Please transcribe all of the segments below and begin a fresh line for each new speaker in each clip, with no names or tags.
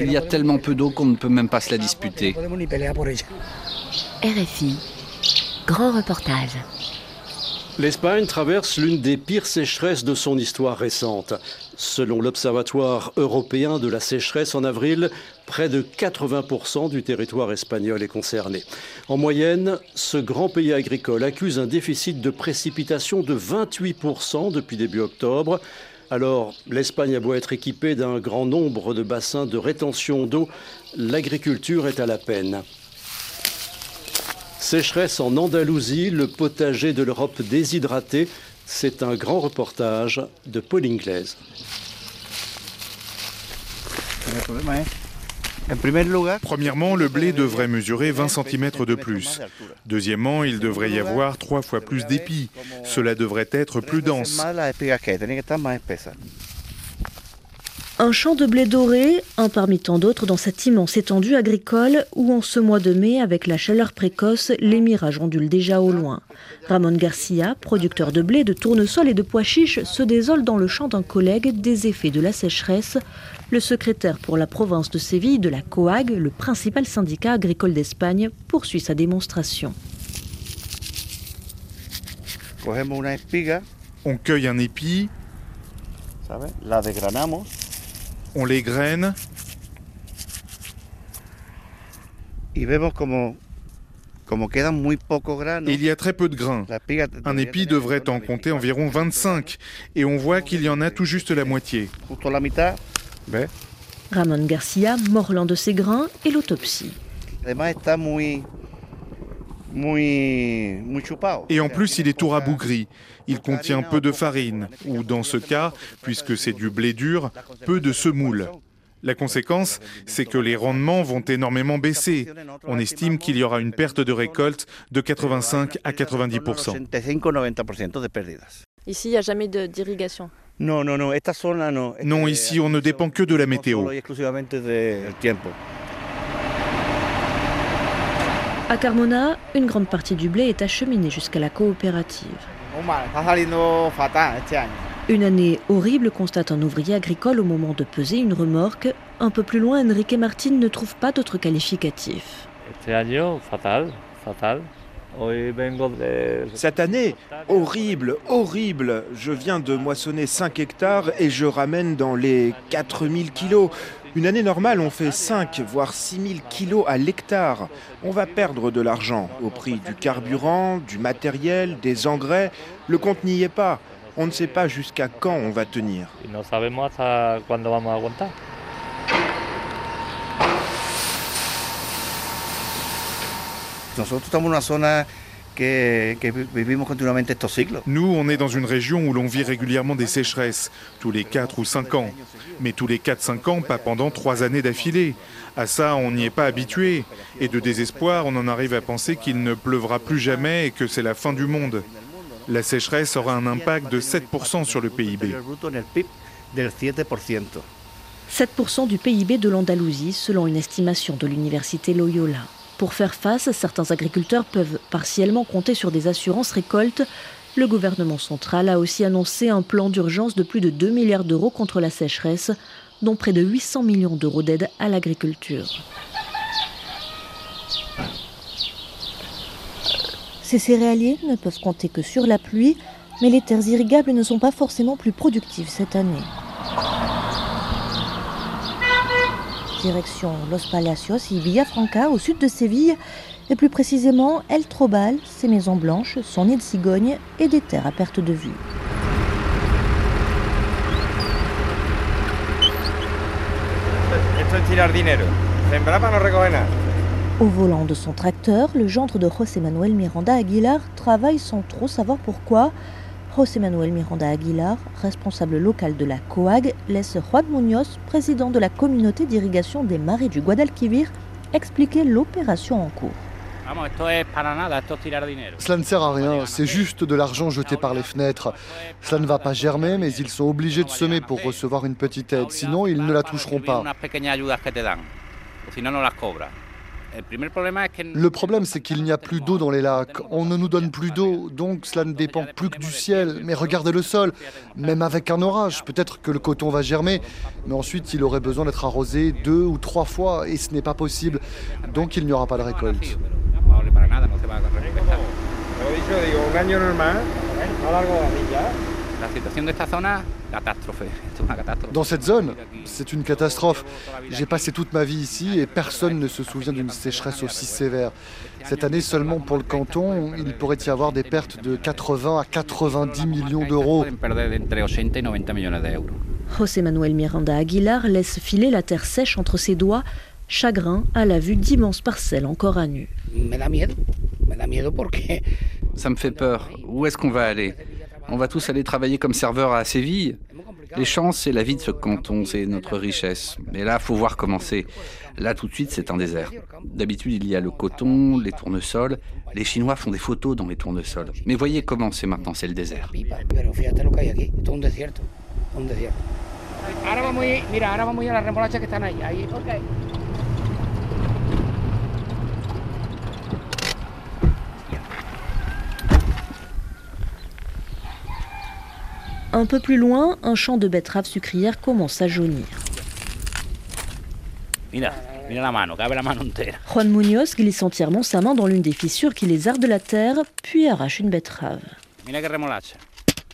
Il y a tellement peu d'eau qu'on ne peut même pas se la disputer.
RFI, grand reportage.
L'Espagne traverse l'une des pires sécheresses de son histoire récente. Selon l'Observatoire européen de la sécheresse en avril, près de 80% du territoire espagnol est concerné. En moyenne, ce grand pays agricole accuse un déficit de précipitation de 28% depuis début octobre. Alors, l'Espagne a beau être équipée d'un grand nombre de bassins de rétention d'eau, l'agriculture est à la peine. Sécheresse en Andalousie, le potager de l'Europe déshydraté. C'est un grand reportage de Paul Inglaise.
Premièrement, le blé devrait mesurer 20 cm de plus. Deuxièmement, il devrait y avoir trois fois plus d'épis. Cela devrait être plus dense.
Un champ de blé doré, un parmi tant d'autres dans cette immense étendue agricole où en ce mois de mai, avec la chaleur précoce, les mirages ondulent déjà au loin. Ramon Garcia, producteur de blé, de tournesol et de pois chiches, se désole dans le champ d'un collègue des effets de la sécheresse. Le secrétaire pour la province de Séville de la COAG, le principal syndicat agricole d'Espagne, poursuit sa démonstration.
On cueille un épi, on les graine. Il y a très peu de grains. Un épi devrait en compter environ 25 et on voit qu'il y en a tout juste la moitié.
Ramon Garcia mord l'un de ses grains et l'autopsie.
Et en plus, il est tout rabougri. Il contient peu de farine, ou dans ce cas, puisque c'est du blé dur, peu de semoule. La conséquence, c'est que les rendements vont énormément baisser. On estime qu'il y aura une perte de récolte de 85 à 90%
Ici, il n'y a jamais d'irrigation.
Non,
ici, on ne dépend que de la météo.
À Carmona, une grande partie du blé est acheminée jusqu'à la coopérative. Une année horrible, constate un ouvrier agricole au moment de peser une remorque. Un peu plus loin, Enrique Martin ne trouve pas d'autre qualificatif.
Cette année, horrible, horrible. Je viens de moissonner 5 hectares et je ramène dans les 4000 kilos. Une année normale, on fait 5 voire 6000 kilos à l'hectare. On va perdre de l'argent au prix du carburant, du matériel, des engrais. Le compte n'y est pas. On ne sait pas jusqu'à quand on va tenir.
Nous, on est dans une région où l'on vit régulièrement des sécheresses, tous les 4 ou 5 ans. Mais tous les 4-5 ans, pas pendant 3 années d'affilée. À ça, on n'y est pas habitué. Et de désespoir, on en arrive à penser qu'il ne pleuvra plus jamais et que c'est la fin du monde. La sécheresse aura un impact de 7% sur le PIB.
7% du PIB de l'Andalousie, selon une estimation de l'université Loyola. Pour faire face, certains agriculteurs peuvent partiellement compter sur des assurances récoltes. Le gouvernement central a aussi annoncé un plan d'urgence de plus de 2 milliards d'euros contre la sécheresse, dont près de 800 millions d'euros d'aide à l'agriculture. Ces céréaliers ne peuvent compter que sur la pluie, mais les terres irrigables ne sont pas forcément plus productives cette année. Direction Los Palacios et Villafranca, au sud de Séville, et plus précisément El Trobal, ses maisons blanches, son nid de cigogne et des terres à perte de vue. Au volant de son tracteur, le gendre de José Manuel Miranda Aguilar travaille sans trop savoir pourquoi. José Manuel Miranda Aguilar, responsable local de la COAG, laisse Juan Muñoz, président de la communauté d'irrigation des marais du Guadalquivir, expliquer l'opération en cours.
Cela ne sert à rien, c'est juste de l'argent jeté par les fenêtres. Cela ne va pas germer, mais ils sont obligés de semer pour recevoir une petite aide, sinon ils ne la toucheront pas. Le problème, c'est qu'il n'y a plus d'eau dans les lacs. On ne nous donne plus d'eau, donc cela ne dépend plus que du ciel. Mais regardez le sol, même avec un orage, peut-être que le coton va germer, mais ensuite il aurait besoin d'être arrosé deux ou trois fois, et ce n'est pas possible. Donc il n'y aura pas de récolte. Dans cette zone, c'est une catastrophe. J'ai passé toute ma vie ici et personne ne se souvient d'une sécheresse aussi sévère. Cette année seulement pour le canton, il pourrait y avoir des pertes de 80 à 90 millions d'euros.
José Manuel Miranda Aguilar laisse filer la terre sèche entre ses doigts, chagrin à la vue d'immenses parcelles encore à nu.
Ça me fait peur. Où est-ce qu'on va aller? On va tous aller travailler comme serveur à Séville Les champs, c'est la vie de ce canton, c'est notre richesse. Mais là, faut voir comment c'est. Là, tout de suite, c'est un désert. D'habitude, il y a le coton, les tournesols. Les Chinois font des photos dans les tournesols. Mais voyez comment c'est maintenant, c'est le désert.
Un peu plus loin, un champ de betteraves sucrières commence à jaunir. Juan Munoz glisse entièrement sa main dans l'une des fissures qui les arde de la terre, puis arrache une betterave.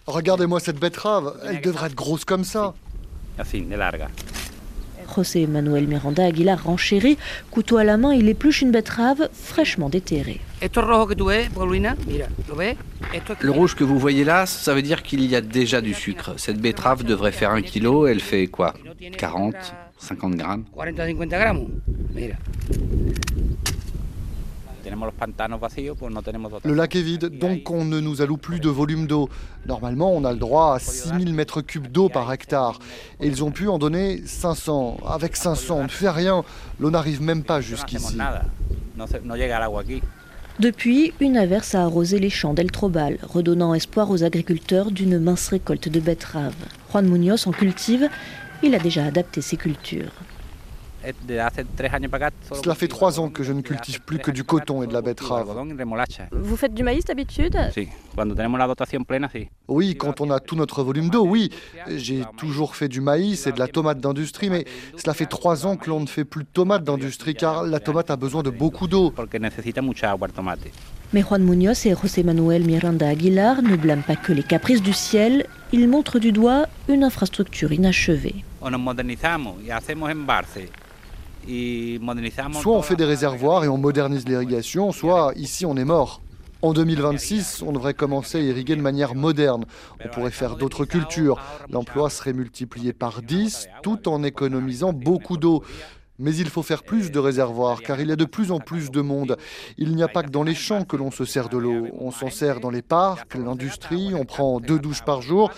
Regardez-moi cette betterave, elle devrait être grosse comme ça.
José Manuel Miranda Aguilar renchérit, couteau à la main, il épluche une betterave fraîchement déterrée.
Le rouge que vous voyez là, ça veut dire qu'il y a déjà du sucre. Cette betterave devrait faire un kilo, elle fait quoi? 40, 50 grammes?
Le lac est vide, donc on ne nous alloue plus de volume d'eau. Normalement, on a le droit à 6000 mètres cubes d'eau par hectare. Et ils ont pu en donner 500. Avec 500, on ne fait rien. L'eau n'arrive même pas jusqu'ici.
Depuis, une averse a arrosé les champs d'El Trobal, redonnant espoir aux agriculteurs d'une mince récolte de betteraves. Juan Munoz en cultive, il a déjà adapté ses cultures.
Cela fait trois ans que je ne cultive plus que du coton et de la betterave.
Vous faites du maïs d'habitude?
Oui, quand on a tout notre volume d'eau, oui. J'ai toujours fait du maïs et de la tomate d'industrie, mais cela fait trois ans que l'on ne fait plus de tomate d'industrie car la tomate a besoin de beaucoup d'eau.
Mais Juan Munoz et José Manuel Miranda Aguilar ne blâment pas que les caprices du ciel, ils montrent du doigt une infrastructure inachevée.
Soit on fait des réservoirs et on modernise l'irrigation, soit ici on est mort. En 2026, on devrait commencer à irriguer de manière moderne. On pourrait faire d'autres cultures. L'emploi serait multiplié par 10 tout en économisant beaucoup d'eau. Mais il faut faire plus de réservoirs car il y a de plus en plus de monde. Il n'y a pas que dans les champs que l'on se sert de l'eau. On s'en sert dans les parcs, l'industrie, on prend deux douches par jour.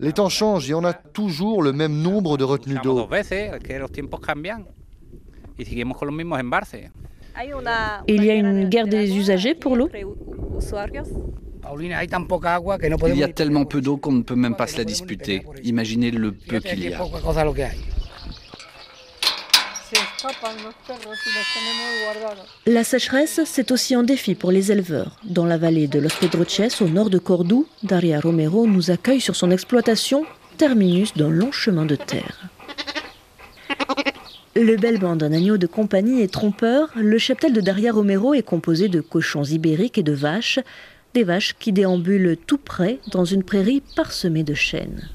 Les temps changent et on a toujours le même nombre de retenues d'eau.
Il y a une guerre des usagers pour l'eau
Il y a tellement peu d'eau qu'on ne peut même pas se la disputer. Imaginez le peu qu'il y a.
La sécheresse, c'est aussi un défi pour les éleveurs. Dans la vallée de Los Pedroches, au nord de Cordoue, Daria Romero nous accueille sur son exploitation, terminus d'un long chemin de terre. Le bellement d'un agneau de compagnie est trompeur. Le cheptel de Daria Romero est composé de cochons ibériques et de vaches, des vaches qui déambulent tout près dans une prairie parsemée de chênes.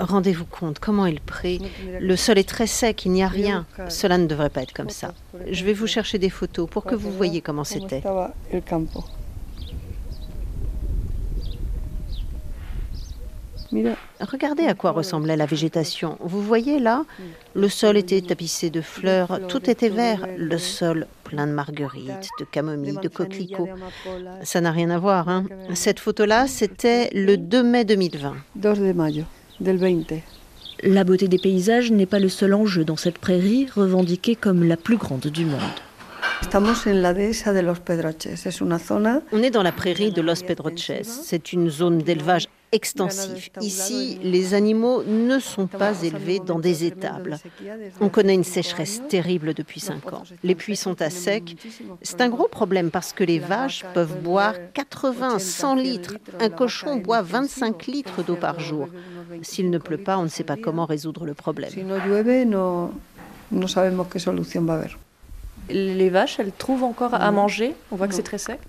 Rendez-vous compte comment il prie. Le sol est très sec, il n'y a rien. Cela ne devrait pas être comme ça. Je vais vous chercher des photos pour que vous voyez comment c'était. Regardez à quoi ressemblait la végétation. Vous voyez là, le sol était tapissé de fleurs, tout était vert, le sol plein de marguerites, de camomilles, de coquelicots. Ça n'a rien à voir. Hein. Cette photo-là, c'était le 2 mai 2020.
La beauté des paysages n'est pas le seul enjeu dans cette prairie, revendiquée comme la plus grande du monde.
On est dans la prairie de Los Pedroches. C'est une zone d'élevage extensif. Ici, les animaux ne sont pas élevés dans des étables. On connaît une sécheresse terrible depuis 5 ans. Les puits sont à sec. C'est un gros problème parce que les vaches peuvent boire 80, 100 litres. Un cochon boit 25 litres d'eau par jour. S'il ne pleut pas, on ne sait pas comment résoudre le problème.
Les vaches, elles trouvent encore à manger On voit que c'est très sec.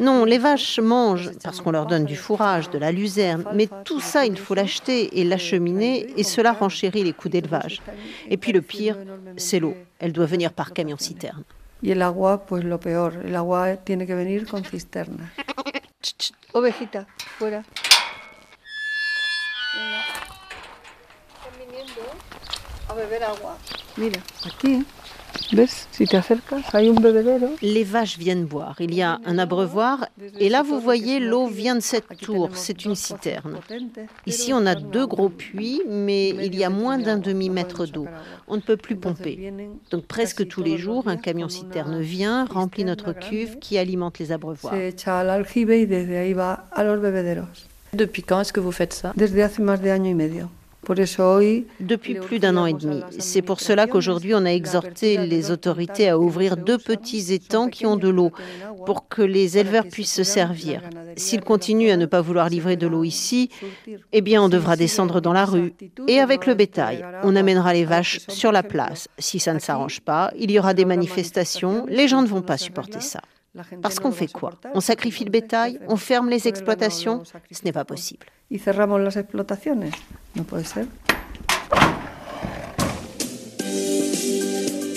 Non, les vaches mangent parce qu'on leur donne du fourrage, de la luzerne, mais tout ça, il faut l'acheter et l'acheminer, et cela renchérit les coûts d'élevage. Et puis le pire, c'est l'eau. Elle doit venir par camion-citerne.
Et l'agua, pues lo peor. El agua tiene que venir con cisterna. Ovejita, fuera. A beber agua. Mira, aquí.
Les vaches viennent boire. Il y a un abreuvoir et là vous voyez l'eau vient de cette tour. C'est une citerne. Ici on a deux gros puits mais il y a moins d'un demi-mètre d'eau. On ne peut plus pomper. Donc presque tous les jours un camion citerne vient, remplit notre cuve qui alimente les abreuvoirs.
Depuis quand est-ce que vous faites ça?
Depuis plus d'un an et demi. C'est pour cela qu'aujourd'hui, on a exhorté les autorités à ouvrir deux petits étangs qui ont de l'eau pour que les éleveurs puissent se servir. S'ils continuent à ne pas vouloir livrer de l'eau ici, eh bien, on devra descendre dans la rue. Et avec le bétail, on amènera les vaches sur la place. Si ça ne s'arrange pas, il y aura des manifestations. Les gens ne vont pas supporter ça. Parce qu'on fait quoi? On sacrifie le bétail On ferme les exploitations Ce n'est pas possible.
No puede ser.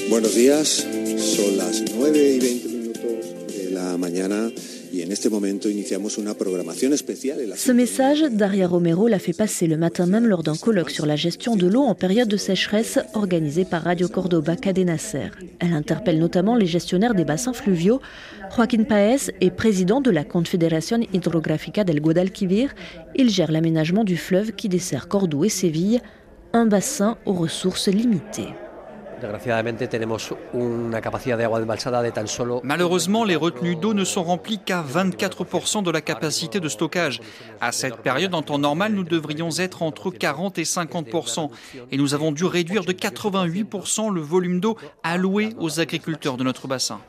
Buenos días, son las 9 y 20 minutos de la mañana.
Ce message, Daria Romero l'a fait passer le matin même lors d'un colloque sur la gestion de l'eau en période de sécheresse organisé par Radio Cordoba Cadenacer. Elle interpelle notamment les gestionnaires des bassins fluviaux. Joaquín Paez est président de la Confederación Hidrográfica del Guadalquivir. Il gère l'aménagement du fleuve qui dessert Cordoue et Séville, un bassin aux ressources limitées.
Malheureusement, les retenues d'eau ne sont remplies qu'à 24% de la capacité de stockage. À cette période, en temps normal, nous devrions être entre 40 et 50%. Et nous avons dû réduire de 88% le volume d'eau alloué aux agriculteurs de notre bassin.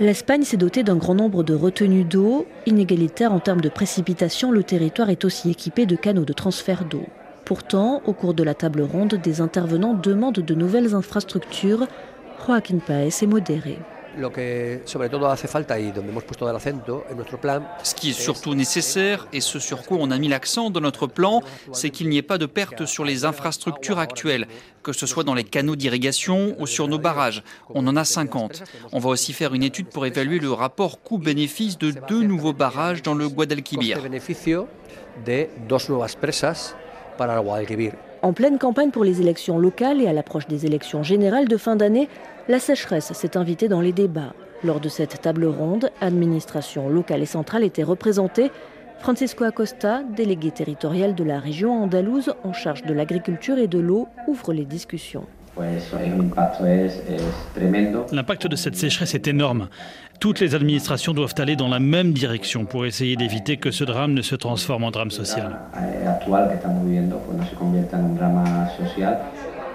L'Espagne s'est dotée d'un grand nombre de retenues d'eau. Inégalitaire en termes de précipitation, le territoire est aussi équipé de canaux de transfert d'eau. Pourtant, au cours de la table ronde, des intervenants demandent de nouvelles infrastructures. Joaquin Paez est modéré.
Ce qui est surtout nécessaire et ce sur quoi on a mis l'accent dans notre plan, c'est qu'il n'y ait pas de perte sur les infrastructures actuelles, que ce soit dans les canaux d'irrigation ou sur nos barrages. On en a 50. On va aussi faire une étude pour évaluer le rapport coût-bénéfice de deux nouveaux barrages dans le Guadalquivir.
En pleine campagne pour les élections locales et à l'approche des élections générales de fin d'année, la sécheresse s'est invitée dans les débats. Lors de cette table ronde, administration locale et centrale étaient représentées. Francisco Acosta, délégué territorial de la région andalouse en charge de l'agriculture et de l'eau, ouvre les discussions.
L'impact de cette sécheresse est énorme. Toutes les administrations doivent aller dans la même direction pour essayer d'éviter que ce drame ne se transforme en drame social.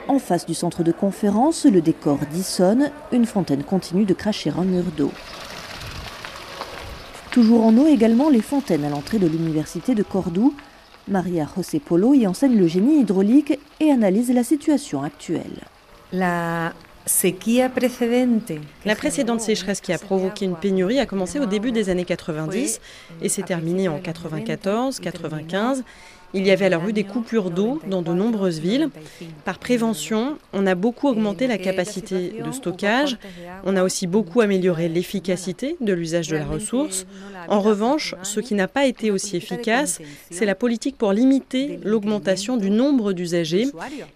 En face du centre de conférence, le décor dissonne, une fontaine continue de cracher un mur d'eau. Toujours en eau également les fontaines à l'entrée de l'université de Cordoue. Maria José Polo y enseigne le génie hydraulique et analyse la situation actuelle.
La la précédente sécheresse qui a provoqué une pénurie a commencé au début des années 90 et s'est terminée en 94, 95 il y avait alors eu des coupures d'eau dans de nombreuses villes. Par prévention, on a beaucoup augmenté la capacité de stockage. On a aussi beaucoup amélioré l'efficacité de l'usage de la ressource. En revanche, ce qui n'a pas été aussi efficace, c'est la politique pour limiter l'augmentation du nombre d'usagers.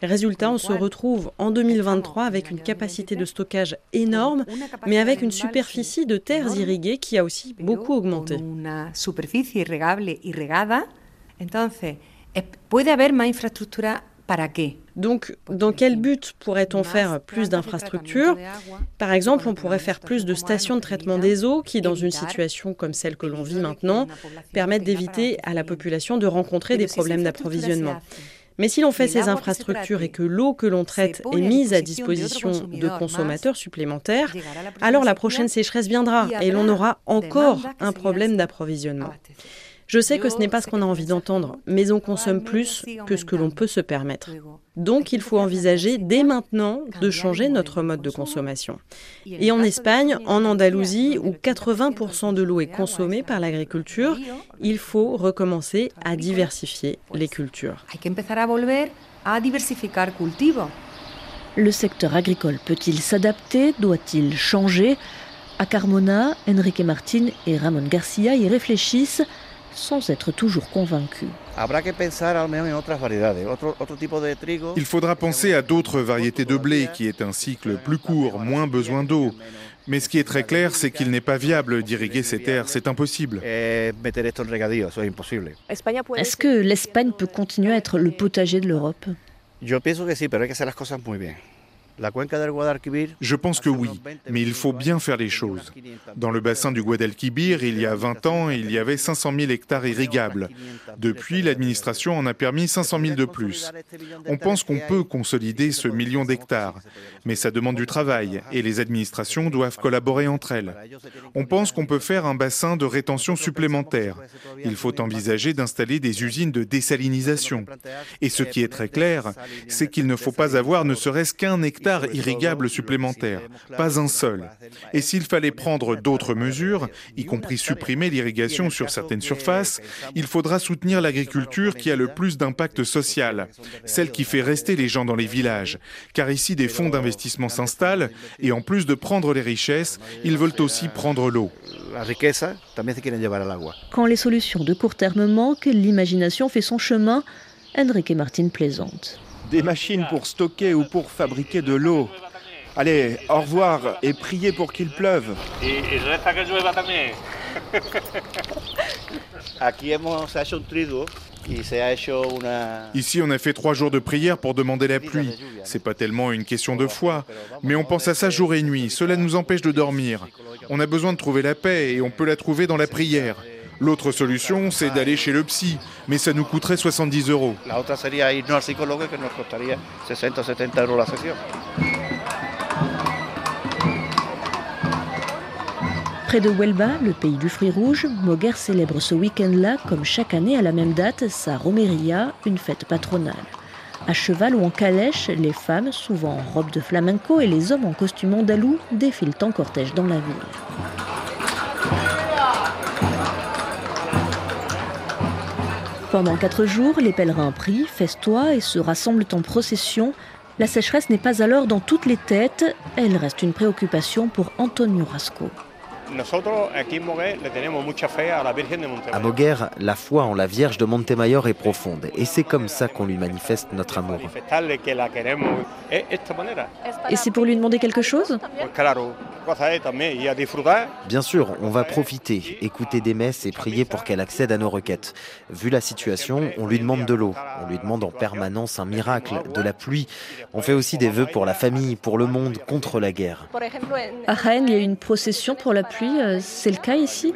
Résultat, on se retrouve en 2023 avec une capacité de stockage énorme, mais avec une superficie de terres irriguées qui a aussi beaucoup augmenté.
Entonces, puede haber más infraestructura
Donc, dans quel but pourrait-on faire plus d'infrastructures Par exemple, on pourrait faire plus de stations de traitement des eaux qui, dans une situation comme celle que l'on vit maintenant, permettent d'éviter à la population de rencontrer des problèmes d'approvisionnement. Mais si l'on fait ces infrastructures et que l'eau que l'on traite est mise à disposition de consommateurs supplémentaires, alors la prochaine sécheresse viendra et l'on aura encore un problème d'approvisionnement. Je sais que ce n'est pas ce qu'on a envie d'entendre, mais on consomme plus que ce que l'on peut se permettre. Donc il faut envisager dès maintenant de changer notre mode de consommation. Et en Espagne, en Andalousie, où 80% de l'eau est consommée par l'agriculture, il faut recommencer à diversifier les cultures.
Le secteur agricole peut-il s'adapter? Doit-il changer? À Carmona, Enrique Martin et Ramon Garcia y réfléchissent sans être toujours convaincu.
Il faudra penser à d'autres variétés de blé qui est un cycle plus court, moins besoin d'eau. Mais ce qui est très clair, c'est qu'il n'est pas viable d'irriguer ces terres, c'est impossible.
Est-ce que l'Espagne peut continuer à être le potager de l'Europe?
Je pense que oui, mais il faut bien faire les choses. Dans le bassin du Guadalquivir, il y a 20 ans, il y avait 500 000 hectares irrigables. Depuis, l'administration en a permis 500 000 de plus. On pense qu'on peut consolider ce million d'hectares, mais ça demande du travail et les administrations doivent collaborer entre elles. On pense qu'on peut faire un bassin de rétention supplémentaire. Il faut envisager d'installer des usines de désalinisation. Et ce qui est très clair, c'est qu'il ne faut pas avoir ne serait-ce qu'un hectare irrigable supplémentaire, pas un seul. Et s'il fallait prendre d'autres mesures, y compris supprimer l'irrigation sur certaines surfaces, il faudra soutenir l'agriculture qui a le plus d'impact social, celle qui fait rester les gens dans les villages. Car ici, des fonds d'investissement s'installent et en plus de prendre les richesses, ils veulent aussi prendre l'eau.
Quand les solutions de court terme manquent, l'imagination fait son chemin. Enrique Martin plaisante
des machines pour stocker ou pour fabriquer de l'eau. Allez, au revoir et priez pour qu'il pleuve.
Ici, on a fait trois jours de prière pour demander la pluie. C'est pas tellement une question de foi, mais on pense à ça jour et nuit. Cela nous empêche de dormir. On a besoin de trouver la paix et on peut la trouver dans la prière. L'autre solution, c'est d'aller chez le psy, mais ça nous coûterait 70 euros.
Près de Huelva, le pays du fruit rouge, Moguer célèbre ce week-end-là, comme chaque année à la même date, sa romeria, une fête patronale. À cheval ou en calèche, les femmes, souvent en robe de flamenco, et les hommes en costume andalou défilent en cortège dans la ville. Pendant quatre jours, les pèlerins prient, festoient et se rassemblent en procession. La sécheresse n'est pas alors dans toutes les têtes, elle reste une préoccupation pour Antonio Rasco.
À Moguer, la foi en la Vierge de Montemayor est profonde et c'est comme ça qu'on lui manifeste notre amour.
Et c'est pour lui demander quelque chose?
Bien sûr, on va profiter, écouter des messes et prier pour qu'elle accède à nos requêtes. Vu la situation, on lui demande de l'eau, on lui demande en permanence un miracle, de la pluie. On fait aussi des vœux pour la famille, pour le monde, contre la guerre.
À Rennes, il y a une procession pour la pluie, euh, c'est le cas ici?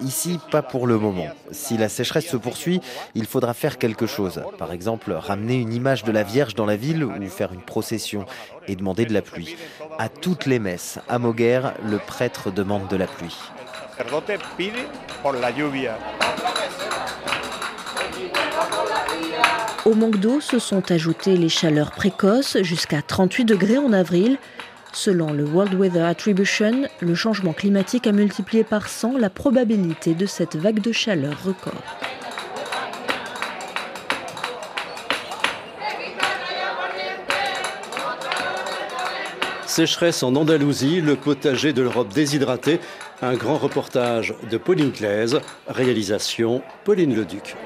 Ici, pas pour le moment. Si la sécheresse se poursuit, il faudra faire quelque chose. Par exemple, ramener une image de la Vierge dans la ville ou faire une procession et demander de la pluie. À toutes les messes, à Moguer, le prêtre demande de la pluie.
Au manque d'eau se sont ajoutées les chaleurs précoces jusqu'à 38 degrés en avril. Selon le World Weather Attribution, le changement climatique a multiplié par 100 la probabilité de cette vague de chaleur record.
Sécheresse en Andalousie, le potager de l'Europe déshydratée. Un grand reportage de Pauline Claise, réalisation Pauline Leduc.